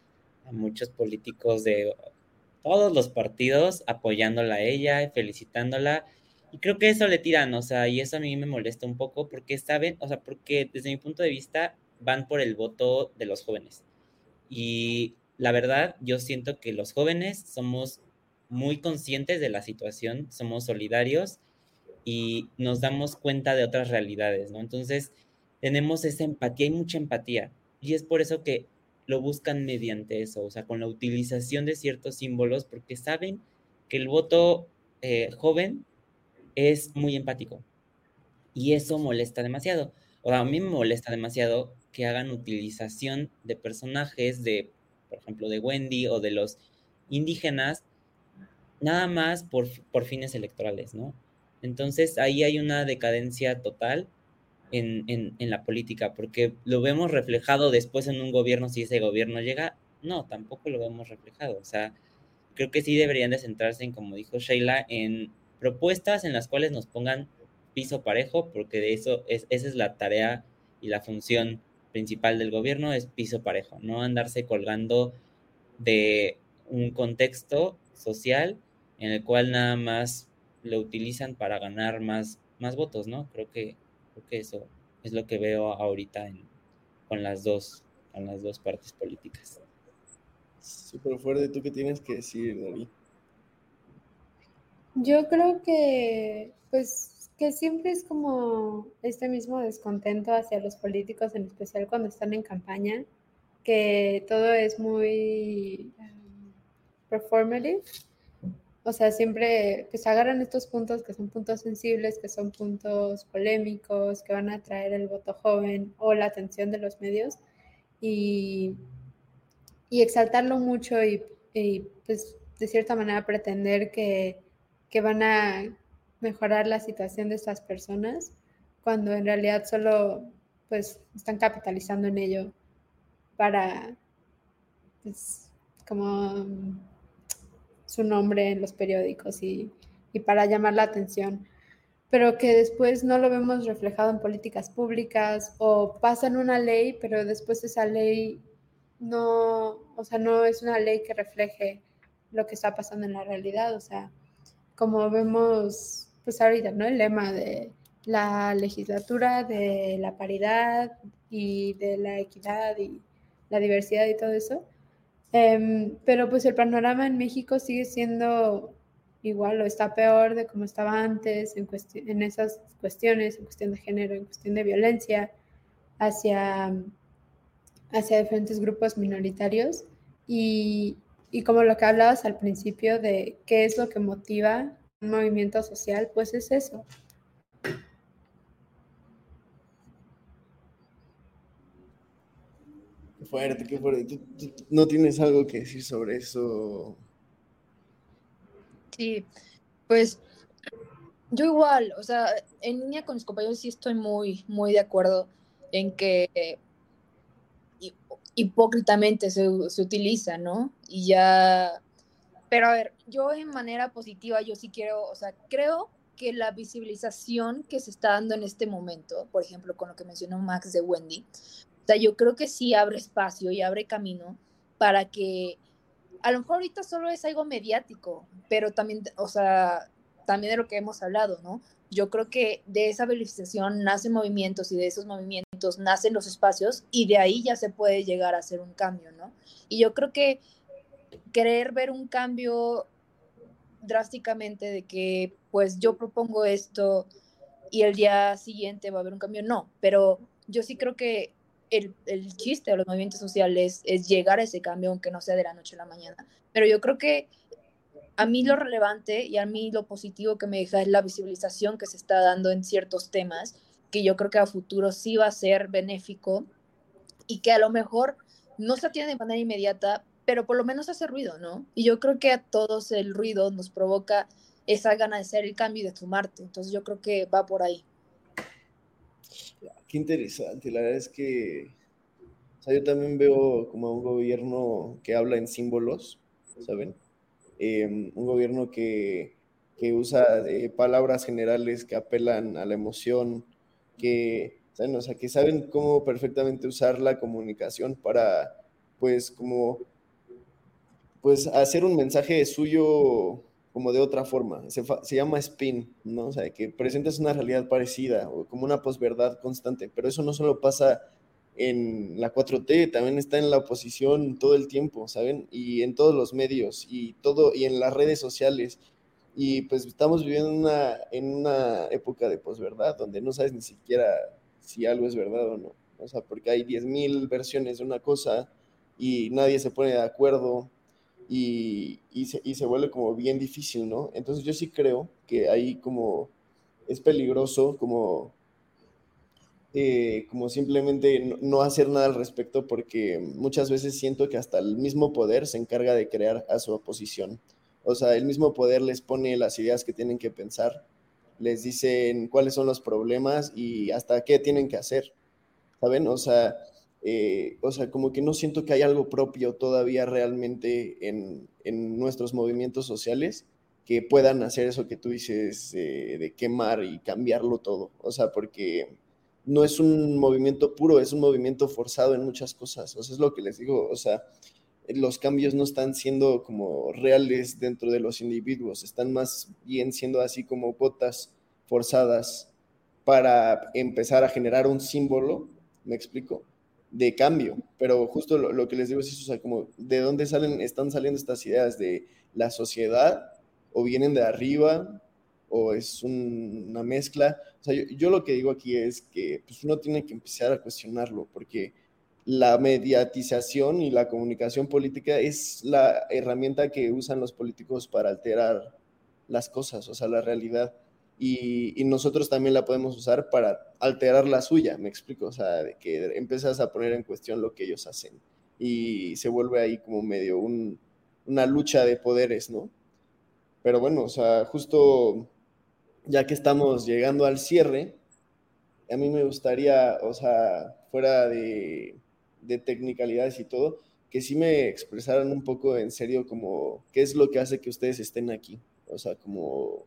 [SPEAKER 4] a muchos políticos de todos los partidos apoyándola a ella y felicitándola. Y creo que eso le tiran, o sea, y eso a mí me molesta un poco porque saben, o sea, porque desde mi punto de vista van por el voto de los jóvenes. Y la verdad, yo siento que los jóvenes somos muy conscientes de la situación, somos solidarios y nos damos cuenta de otras realidades, ¿no? Entonces, tenemos esa empatía y mucha empatía. Y es por eso que lo buscan mediante eso, o sea, con la utilización de ciertos símbolos, porque saben que el voto eh, joven es muy empático. Y eso molesta demasiado. O a mí me molesta demasiado que hagan utilización de personajes de, por ejemplo, de Wendy o de los indígenas, nada más por, por fines electorales, ¿no? Entonces ahí hay una decadencia total en, la política, porque lo vemos reflejado después en un gobierno, si ese gobierno llega, no, tampoco lo vemos reflejado. O sea, creo que sí deberían de centrarse en, como dijo Sheila, en propuestas en las cuales nos pongan piso parejo, porque de eso es, esa es la tarea y la función principal del gobierno, es piso parejo, no andarse colgando de un contexto social en el cual nada más lo utilizan para ganar más, más votos, ¿no? Creo que Creo que eso es lo que veo ahorita con, las dos, con las dos partes políticas.
[SPEAKER 1] Súper fuerte, ¿tú qué tienes que decir, David?
[SPEAKER 2] Yo creo que, pues, que siempre es como este mismo descontento hacia los políticos, en especial cuando están en campaña, que todo es muy um, performative o sea, siempre pues agarran estos puntos que son puntos sensibles, que son puntos polémicos, que van a atraer el voto joven o la atención de los medios y, y exaltarlo mucho y, pues de cierta manera pretender que, que van a mejorar la situación de estas personas cuando en realidad solo pues están capitalizando en ello para pues como su nombre en los periódicos y, para llamar la atención, pero que después no lo vemos reflejado en políticas públicas o pasan una ley, pero después esa ley no, o sea, no es una ley que refleje lo que está pasando en la realidad, o sea, como vemos pues ahorita, ¿no? El lema de la legislatura de la paridad y de la equidad y la diversidad y todo eso, Em, pero pues el panorama en México sigue siendo igual o está peor de como estaba antes en, en esas cuestiones, en cuestión de género, en cuestión de violencia hacia, hacia diferentes grupos minoritarios. Y, y como lo que hablabas al principio de qué es lo que motiva un movimiento social, pues es eso,
[SPEAKER 1] fuerte, qué fuerte. no tienes algo que decir sobre eso?
[SPEAKER 3] Sí, pues yo igual, o sea, en línea con mis compañeros sí estoy muy, muy de acuerdo en que hipócritamente se, se utiliza, ¿no? Y ya Pero a ver, yo en manera positiva, yo sí quiero, o sea, creo que la visibilización que se está dando en este momento, por ejemplo, con lo que mencionó Max de Wendy, o sea, yo creo que sí abre espacio y abre camino para que a lo mejor ahorita solo es algo mediático, pero también, o sea, también de lo que hemos hablado, ¿no? Yo creo que de esa visibilización nacen movimientos y de esos movimientos nacen los espacios y de ahí ya se puede llegar a hacer un cambio, ¿no? Y yo creo que querer ver un cambio drásticamente de que pues yo propongo esto y el día siguiente va a haber un cambio, no, pero yo sí creo que el, el, chiste de los movimientos sociales es llegar a ese cambio, aunque no sea de la noche a la mañana. Pero yo creo que a mí lo relevante y a mí lo positivo que me deja es la visibilización que se está dando en ciertos temas, que yo creo que a futuro sí va a ser benéfico y que a lo mejor no se atiende de manera inmediata, pero por lo menos hace ruido, ¿no? Y yo creo que a todos el ruido nos provoca esa gana de hacer el cambio y de sumarte. Entonces yo creo que va por ahí.
[SPEAKER 1] Qué interesante, la verdad es que o sea, yo también veo como un gobierno que habla en símbolos, ¿saben? Em, un gobierno que, que usa eh, palabras generales que apelan a la emoción, que, ¿saben? O sea, que saben cómo perfectamente usar la comunicación para, pues, como, pues, hacer un mensaje suyo como de otra forma. Se, llama spin, ¿no? O sea, que presentas una realidad parecida o como una posverdad constante, pero eso no solo pasa en la 4T, también está en la oposición todo el tiempo, ¿saben? Y en todos los medios y todo y en las redes sociales. Y pues estamos viviendo una, en una época de posverdad donde no sabes ni siquiera si algo es verdad o no. O sea, porque hay 10.000 versiones de una cosa y nadie se pone de acuerdo y, y, se, y, se, vuelve como bien difícil, ¿no? Entonces yo sí creo que ahí como es peligroso como, eh, como simplemente no, no, hacer nada al respecto porque muchas veces siento que hasta el mismo poder se encarga de crear a su oposición. O sea, el mismo poder les pone las ideas que tienen que pensar, les dicen cuáles son los problemas y hasta qué tienen que hacer, ¿saben? O sea, eh, o sea, como que no siento que hay algo propio todavía realmente en, en nuestros movimientos sociales que puedan hacer eso que tú dices eh, de quemar y cambiarlo todo. O sea, porque no es un movimiento puro, es un movimiento forzado en muchas cosas. O sea, es lo que les digo. O sea, los cambios no están siendo como reales dentro de los individuos, están más bien siendo así como botas forzadas para empezar a generar un símbolo, ¿me explico? De cambio, pero justo lo, que les digo es eso, o sea, como de dónde salen, están saliendo estas ideas de la sociedad o vienen de arriba o es un, una mezcla. O sea, yo, yo, lo que digo aquí es que pues, uno tiene que empezar a cuestionarlo porque la mediatización y la comunicación política es la herramienta que usan los políticos para alterar las cosas, o sea, la realidad y, y, nosotros también la podemos usar para alterar la suya, me explico, o sea, de que empiezas a poner en cuestión lo que ellos hacen y se vuelve ahí como medio un, una lucha de poderes, ¿no? Pero bueno, o sea, justo ya que estamos llegando al cierre, a mí me gustaría, o sea, fuera de, de technicalidades y todo, que sí me expresaran un poco en serio como qué es lo que hace que ustedes estén aquí, o sea, como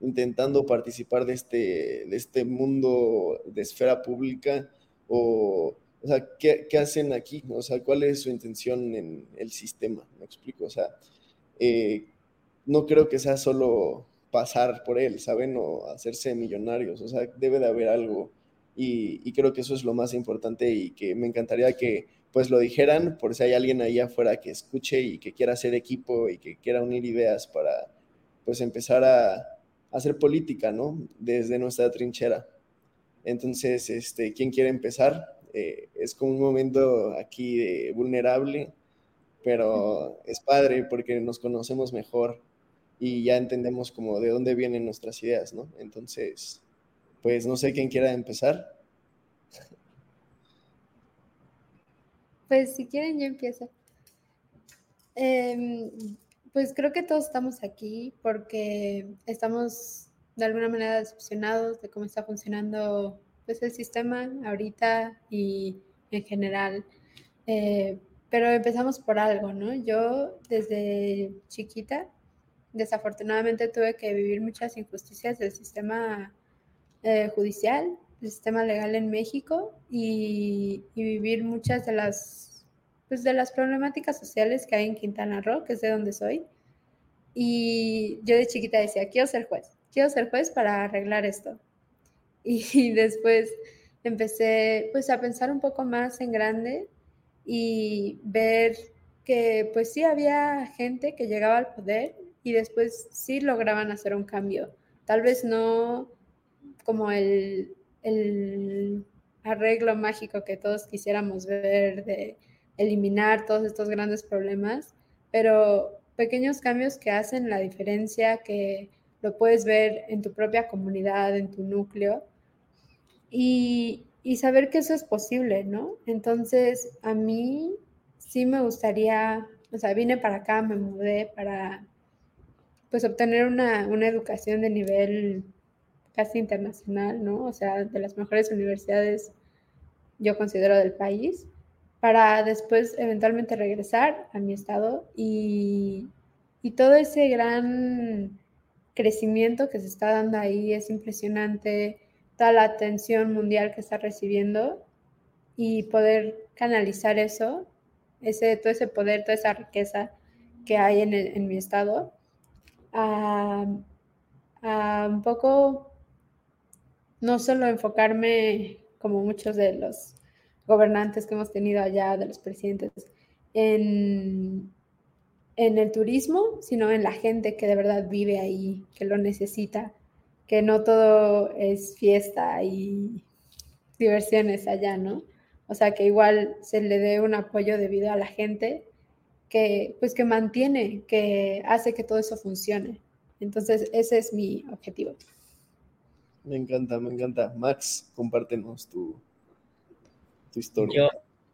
[SPEAKER 1] intentando participar de este, de este mundo de esfera pública o, o sea, ¿qué, ¿qué, hacen aquí? O sea, ¿cuál es su intención en el sistema? Me explico, o sea, eh, no creo que sea solo pasar por él, ¿saben? O hacerse millonarios, o sea, debe de haber algo y, y creo que eso es lo más importante y que me encantaría que pues lo dijeran por si hay alguien ahí afuera que escuche y que quiera hacer equipo y que quiera unir ideas para pues empezar a, hacer política, ¿no? Desde nuestra trinchera. Entonces, este, ¿quién quiere empezar? Eh, es como un momento aquí vulnerable, pero es padre porque nos conocemos mejor y ya entendemos como de dónde vienen nuestras ideas, ¿no? Entonces, pues no sé quién quiera empezar.
[SPEAKER 2] Pues si quieren, yo empiezo. Eh, pues creo que todos estamos aquí porque estamos de alguna manera decepcionados de cómo está funcionando pues, el sistema ahorita y en general. Eh, pero empezamos por algo, ¿no? Yo desde chiquita, desafortunadamente tuve que vivir muchas injusticias del sistema eh, judicial, del sistema legal en México y, y, vivir muchas de las, pues de las problemáticas sociales que hay en Quintana Roo, que es de donde soy. Y yo de chiquita decía, quiero ser juez, quiero ser juez para arreglar esto. <laughs> Y después empecé pues a pensar un poco más en grande y ver que pues sí había gente que llegaba al poder y después sí lograban hacer un cambio. Tal vez no como el, el arreglo mágico que todos quisiéramos ver de eliminar todos estos grandes problemas, pero pequeños cambios que hacen la diferencia, que lo puedes ver en tu propia comunidad, en tu núcleo, y, y saber que eso es posible, ¿no? Entonces, a mí sí me gustaría, o sea, vine para acá, me mudé para, pues, obtener una, una educación de nivel casi internacional, ¿no? O sea, de las mejores universidades, yo considero, del país, para después eventualmente regresar a mi estado y, y todo ese gran crecimiento que se está dando ahí es impresionante toda la atención mundial que está recibiendo y poder canalizar eso, ese, todo ese poder, toda esa riqueza que hay en, en mi estado, a, a, un poco no solo enfocarme como muchos de los gobernantes que hemos tenido allá, de los presidentes, en, en el turismo, sino en la gente que de verdad vive ahí, que lo necesita que no todo es fiesta y diversiones allá, ¿no? O sea, que igual se le dé un apoyo debido a la gente que, pues, que mantiene, que hace que todo eso funcione. Entonces, ese es mi objetivo.
[SPEAKER 1] Me encanta, me encanta. Max, compártenos tu,
[SPEAKER 4] Yo,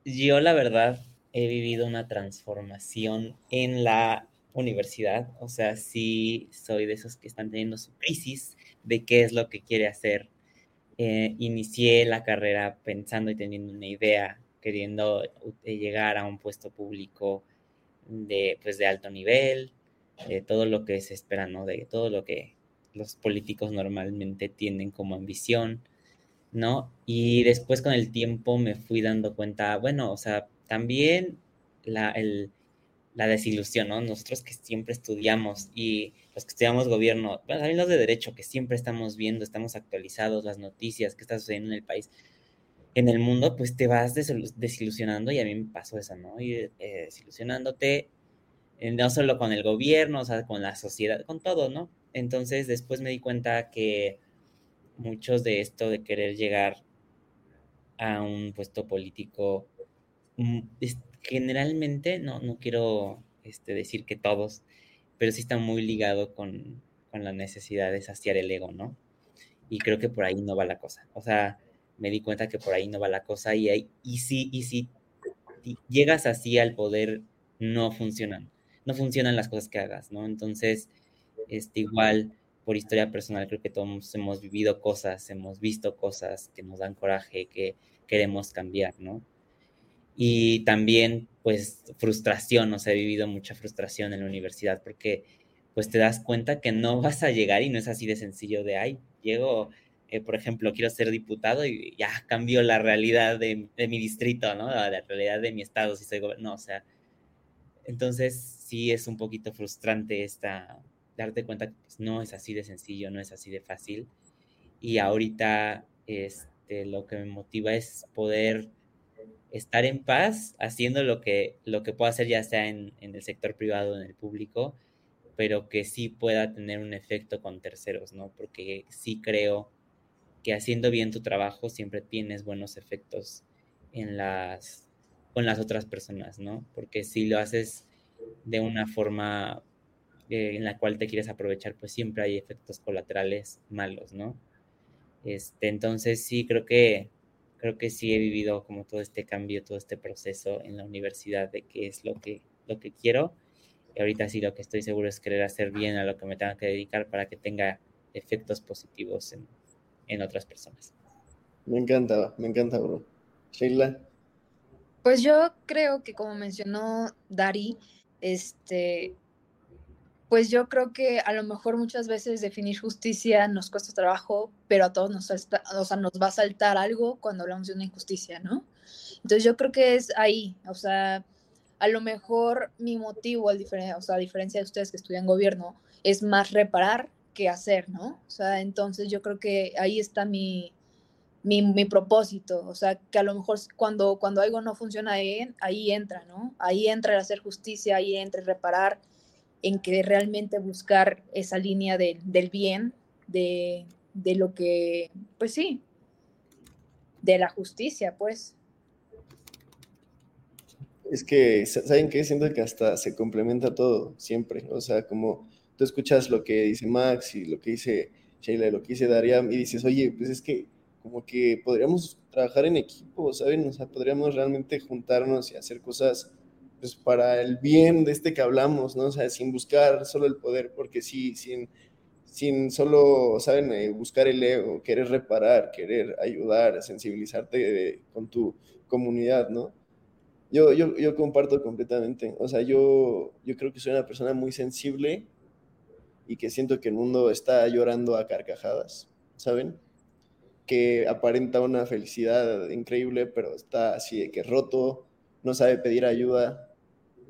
[SPEAKER 4] yo, la verdad, he vivido una transformación en la universidad. O sea, sí soy de esos que están teniendo su crisis de qué es lo que quiere hacer. Eh, inicié la carrera pensando y teniendo una idea, queriendo eh, llegar a un puesto público de, pues, de alto nivel, de todo lo que se espera, ¿no? De todo lo que los políticos normalmente tienen como ambición, ¿no? Y después con el tiempo me fui dando cuenta, bueno, o sea, también la, el, la desilusión, ¿no? Nosotros que siempre estudiamos y los que estudiamos gobierno, bueno, también los de derecho, que siempre estamos viendo, estamos actualizados, las noticias, qué está sucediendo en el país, en el mundo, pues te vas desilusionando y a mí me pasó eso, ¿no? Y eh, desilusionándote, eh, no solo con el gobierno, o sea, con la sociedad, con todo, ¿no? Entonces después me di cuenta que muchos de esto de querer llegar a un puesto político, mm, generalmente, no, no quiero este, decir que todos, pero sí está muy ligado con, con la necesidad de saciar el ego, ¿no? Y creo que por ahí no va la cosa. O sea, me di cuenta que por ahí no va la cosa y, hay, y si, y si llegas así al poder, no funcionan. No funcionan las cosas que hagas, ¿no? Entonces, este, igual, por historia personal, creo que todos hemos vivido cosas, hemos visto cosas que nos dan coraje, que queremos cambiar, ¿no? y también pues frustración, o sea, he vivido mucha frustración en la universidad porque pues te das cuenta que no vas a llegar y no es así de sencillo de, ay, llego, eh, por ejemplo, quiero ser diputado y ya cambio la realidad de, mi distrito, ¿no? La, realidad de mi estado, si soy no, o sea, entonces sí es un poquito frustrante esta, darte cuenta que pues, no es así de sencillo, no es así de fácil y ahorita este, lo que me motiva es poder estar en paz haciendo lo que, lo que pueda hacer ya sea en, en, el sector privado o en el público, pero que sí pueda tener un efecto con terceros, ¿no? Porque sí creo que haciendo bien tu trabajo siempre tienes buenos efectos en las, con las otras personas, ¿no? Porque si lo haces de una forma eh, en la cual te quieres aprovechar, pues siempre hay efectos colaterales malos, ¿no? Este, entonces sí creo que creo que sí he vivido como todo este cambio, todo este proceso en la universidad de qué es lo que, lo que quiero. Y ahorita sí lo que estoy seguro es querer hacer bien a lo que me tenga que dedicar para que tenga efectos positivos en, en otras personas.
[SPEAKER 1] Me encanta, me encanta, bro. Sheila.
[SPEAKER 3] Pues yo creo que como mencionó Dari, este, pues yo creo que a lo mejor muchas veces definir justicia nos cuesta trabajo, pero a todos nos, va a saltar algo cuando hablamos de una injusticia, ¿no? Entonces yo creo que es ahí, o sea, a lo mejor mi motivo, o sea, a diferencia de ustedes que estudian gobierno, es más reparar que hacer, ¿no? O sea, entonces yo creo que ahí está mi, mi, mi, propósito, o sea, que a lo mejor cuando, cuando algo no funciona bien, ahí entra, ¿no? Ahí entra el hacer justicia, ahí entra el reparar, en que realmente buscar esa línea del bien, de, de lo que, pues sí, de la justicia, pues.
[SPEAKER 1] Es que, ¿saben qué? Siento que hasta se complementa todo, siempre. O sea, como tú escuchas lo que dice Max y lo que dice Sheila, lo que dice Dariam, y dices, oye, pues es que como que podríamos trabajar en equipo, ¿saben? O sea, podríamos realmente juntarnos y hacer cosas pues para el bien de este que hablamos, ¿no? O sea, sin buscar solo el poder, porque sí, sin, sin solo, ¿saben? Eh, buscar el ego, querer reparar, querer ayudar, sensibilizarte con tu comunidad, ¿no? Yo, yo, yo comparto completamente, o sea, yo, yo creo que soy una persona muy sensible y que siento que el mundo está llorando a carcajadas, ¿saben? Que aparenta una felicidad increíble, pero está así de que roto, no sabe pedir ayuda,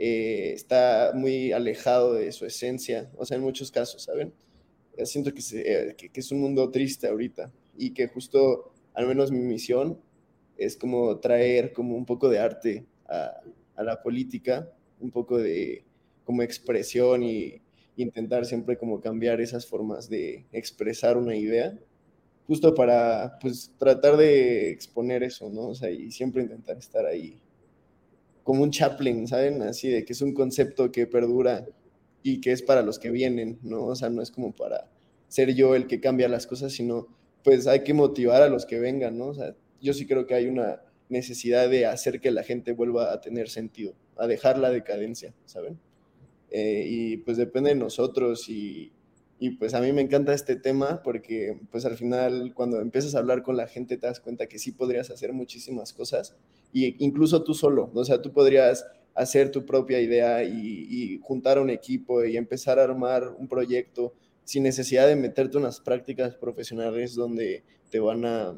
[SPEAKER 1] eh, está muy alejado de su esencia, o sea, en muchos casos, ¿saben? Siento eh, que, que, es un mundo triste ahorita y que justo, al menos mi misión, es como traer como un poco de arte a, a la política, un poco de como expresión y intentar siempre como cambiar esas formas de expresar una idea, justo para pues tratar de exponer eso, ¿no? O sea, y siempre intentar estar ahí como un Chaplin, ¿saben? Así de que es un concepto que perdura y que es para los que vienen, ¿no? O sea, no es como para ser yo el que cambia las cosas, sino pues hay que motivar a los que vengan, ¿no? O sea, yo sí creo que hay una necesidad de hacer que la gente vuelva a tener sentido, a dejar la decadencia, ¿saben? Eh, y pues depende de nosotros y, y pues a mí me encanta este tema porque pues al final cuando empiezas a hablar con la gente te das cuenta que sí podrías hacer muchísimas cosas y incluso tú solo, o sea, tú podrías hacer tu propia idea y, juntar un equipo y empezar a armar un proyecto sin necesidad de meterte unas prácticas profesionales donde te van a,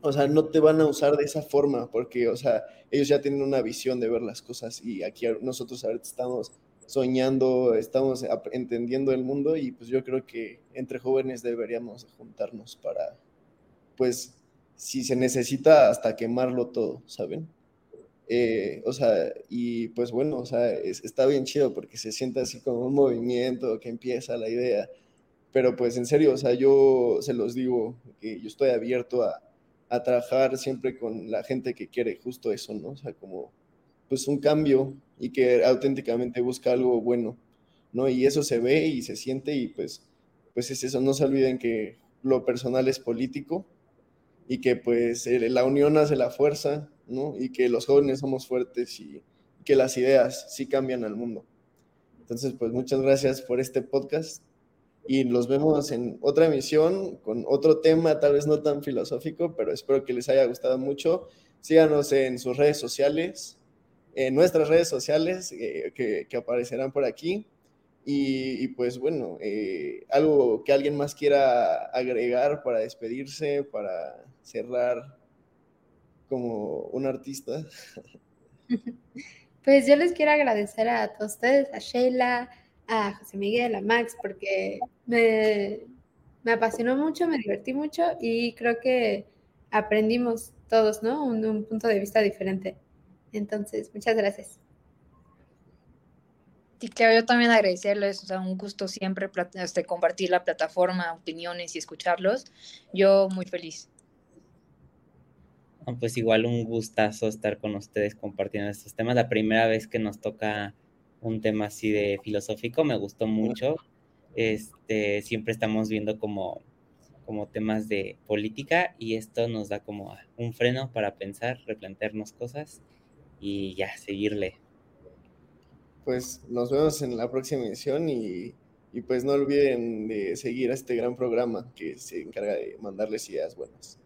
[SPEAKER 1] o sea, no te van a usar de esa forma porque, o sea, ellos ya tienen una visión de ver las cosas y aquí nosotros ahorita estamos soñando, estamos entendiendo el mundo y pues yo creo que entre jóvenes deberíamos juntarnos para, pues, si se necesita hasta quemarlo todo, ¿saben? Eh, o sea, y pues bueno, o sea, está bien chido porque se siente así como un movimiento que empieza la idea, pero pues en serio, o sea, yo se los digo que yo estoy abierto a, a trabajar siempre con la gente que quiere justo eso, ¿no? O sea, como pues un cambio y que auténticamente busca algo bueno, ¿no? Y eso se ve y se siente y pues, pues es eso, no se olviden que lo personal es político y que pues la unión hace la fuerza, ¿no? Y que los jóvenes somos fuertes y que las ideas sí cambian al mundo. Entonces, pues muchas gracias por este podcast y los vemos en otra emisión con otro tema, tal vez no tan filosófico, pero espero que les haya gustado mucho. Síganos en sus redes sociales, en nuestras redes sociales eh, que, aparecerán por aquí. Y, pues bueno, eh, algo que alguien más quiera agregar para despedirse, para cerrar como un artista. <laughs>
[SPEAKER 2] Pues yo les quiero agradecer a todos ustedes, a Sheila, a José Miguel, a Max, porque me, apasionó mucho, me divertí mucho y creo que aprendimos todos, ¿no? un punto de vista diferente. Entonces, muchas gracias.
[SPEAKER 3] Sí, claro, yo también agradecerles, o sea, un gusto siempre este, compartir la plataforma, opiniones y escucharlos. Yo muy feliz.
[SPEAKER 4] pues igual un gustazo estar con ustedes compartiendo estos temas. La primera vez que nos toca un tema así de filosófico, me gustó mucho. Este, siempre estamos viendo como, como temas de política y esto nos da como un freno para pensar, replantearnos cosas y ya, seguirle.
[SPEAKER 1] Pues nos vemos en la próxima edición y, pues no olviden de seguir a este gran programa que se encarga de mandarles ideas buenas.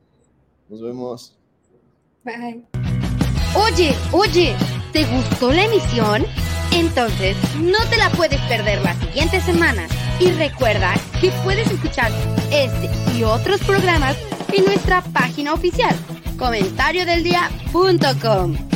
[SPEAKER 1] Nos vemos.
[SPEAKER 2] Bye.
[SPEAKER 5] Oye, oye, ¿te gustó la emisión? Entonces, no te la puedes perder la siguiente semana. Y recuerda que puedes escuchar este y otros programas en nuestra página oficial, comentariodeldia.com